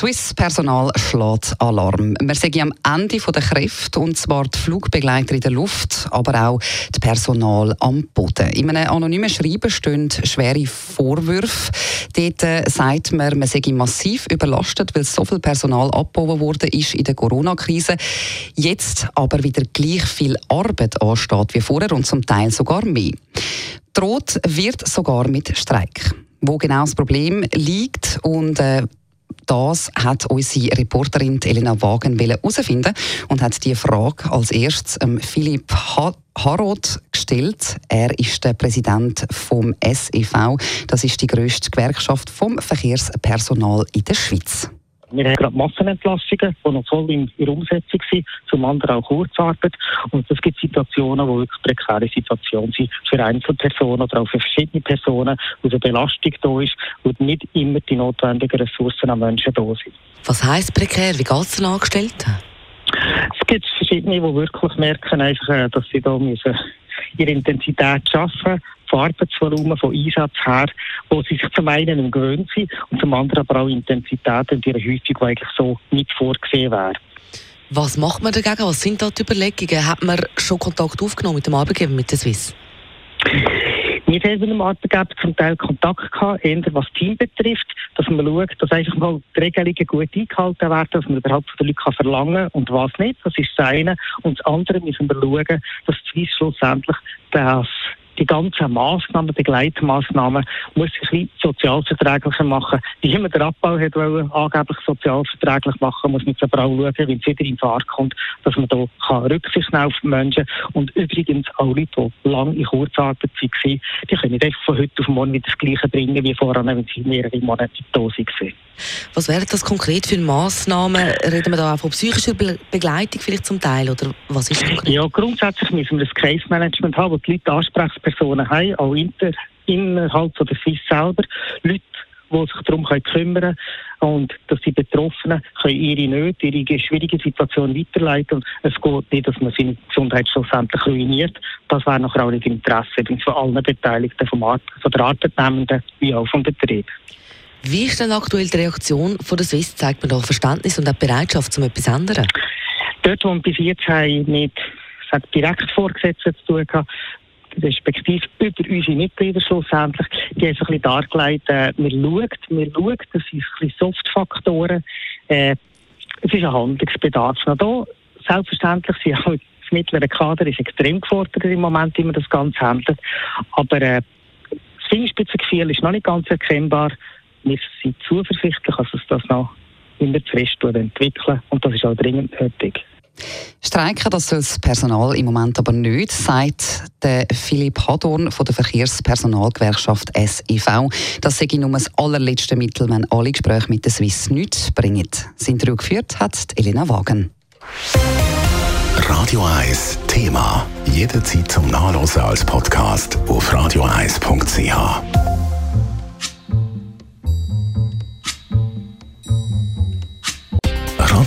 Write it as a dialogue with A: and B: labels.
A: Swiss Personal schlägt Alarm. Wir sehen am Ende der Kräfte, und zwar die Flugbegleiter in der Luft, aber auch das Personal am Boden. In einem anonymen Schreiben stehen schwere Vorwürfe. Dort äh, sagt man, man sei massiv überlastet, weil so viel Personal abgebaut wurde ist in der Corona-Krise. Jetzt aber wieder gleich viel Arbeit ansteht wie vorher und zum Teil sogar mehr. Droht wird sogar mit Streik wo genau das Problem liegt und äh, das hat unsere Reporterin Elena Wagen herausfinden und hat die Frage als erstes ähm, Philipp ha Harrod gestellt. Er ist der Präsident vom SEV. Das ist die grösste Gewerkschaft vom Verkehrspersonal in der Schweiz.
B: Wir haben gerade Massenentlassungen, die noch voll in der Umsetzung sind, zum anderen auch Kurzarbeit. Und es gibt Situationen, wo wirklich prekäre Situationen sind für Einzelpersonen oder auch für verschiedene Personen, wo eine Belastung da ist und nicht immer die notwendigen Ressourcen an Menschen da sind.
A: Was heisst prekär? Wie geht es den Angestellten?
B: Es gibt verschiedene, die wirklich merken, einfach, äh, dass sie da müssen ihre Intensität schaffen von Arbeitsvolumen, von Einsatz her, wo sie sich zum einen gewöhnt sind und zum anderen aber auch Intensität und ihre Häufung, die eigentlich so nicht vorgesehen wäre.
A: Was macht man dagegen? Was sind da die Überlegungen? Hat man schon Kontakt aufgenommen mit dem Arbeitgeber, mit der Swiss?
B: Wir haben mit dem Arbeitgeber zum Teil Kontakt gehabt, eher was Team betrifft, dass man schaut, dass einfach mal die Regelungen gut eingehalten werden, dass man überhaupt von den Leuten verlangen kann und was nicht. Das ist das eine. Und das andere müssen wir schauen, dass die Swiss schlussendlich das die ganzen Massnahmen, Begleitmaßnahmen, muss sich ein sozialverträglicher machen. Wie man den Abbau hat wollen, angeblich sozialverträglich machen, muss man jetzt aber auch schauen, wenn es wieder in Fahrt kommt, dass man da kann Rücksicht nehmen auf die Menschen. Und übrigens auch Leute, die lange in Kurzarbeit waren, die können nicht von heute auf morgen wieder das Gleiche bringen wie vorher, wenn sie mehrere Monate da waren.
A: Was wären das konkret für Massnahmen? Reden wir da auch von psychischer Begleitung vielleicht zum Teil? Oder was ist konkret?
B: Ja, grundsätzlich müssen wir das Case Management haben, wo die Leute Ansprechpersonen haben, auch inter, innerhalb von der FIS selber. Leute, die sich darum können kümmern können und dass die Betroffenen können ihre Nöte, ihre schwierige Situation weiterleiten und es geht nicht, dass man seine Gesundheit schlussendlich ruiniert. Das wäre nachher auch nicht Interesse von allen Beteiligten, vom Ar von der Arbeitnehmenden wie auch vom Betrieb.
A: Wie ist denn aktuell die Reaktion von der Swiss? Zeigt man da Verständnis und auch Bereitschaft, um etwas zu ändern?
B: Dort, wo wir bis jetzt haben, mit direkt Vorgesetzten zu tun haben, respektive über unsere Mitglieder schlussendlich, die haben so ein bisschen dargelegt, äh, wir schauen, wir schauen, das sind ein bisschen Softfaktoren, äh, es ist ein Handlungsbedarf noch da. Selbstverständlich sind auch das mittlere Kader ist extrem gefordert im Moment, wie man das Ganze handelt, aber äh, das Fingerspitzengefühl ist noch nicht ganz erkennbar, wir sind zuversichtlich, dass es das noch immer zu entwickeln und das ist auch dringend nötig.
A: Streiken, das soll das Personal im Moment aber nicht, sagt der Philipp Hadorn von der Verkehrspersonalgewerkschaft SIV. Das sei nur das allerletzte Mittel, wenn alle Gespräche mit der Swiss nichts bringen. Sind geführt hat Elena Wagen.
C: Radio 1 Thema. Jederzeit zum Nachlesen als Podcast auf radio1.ch.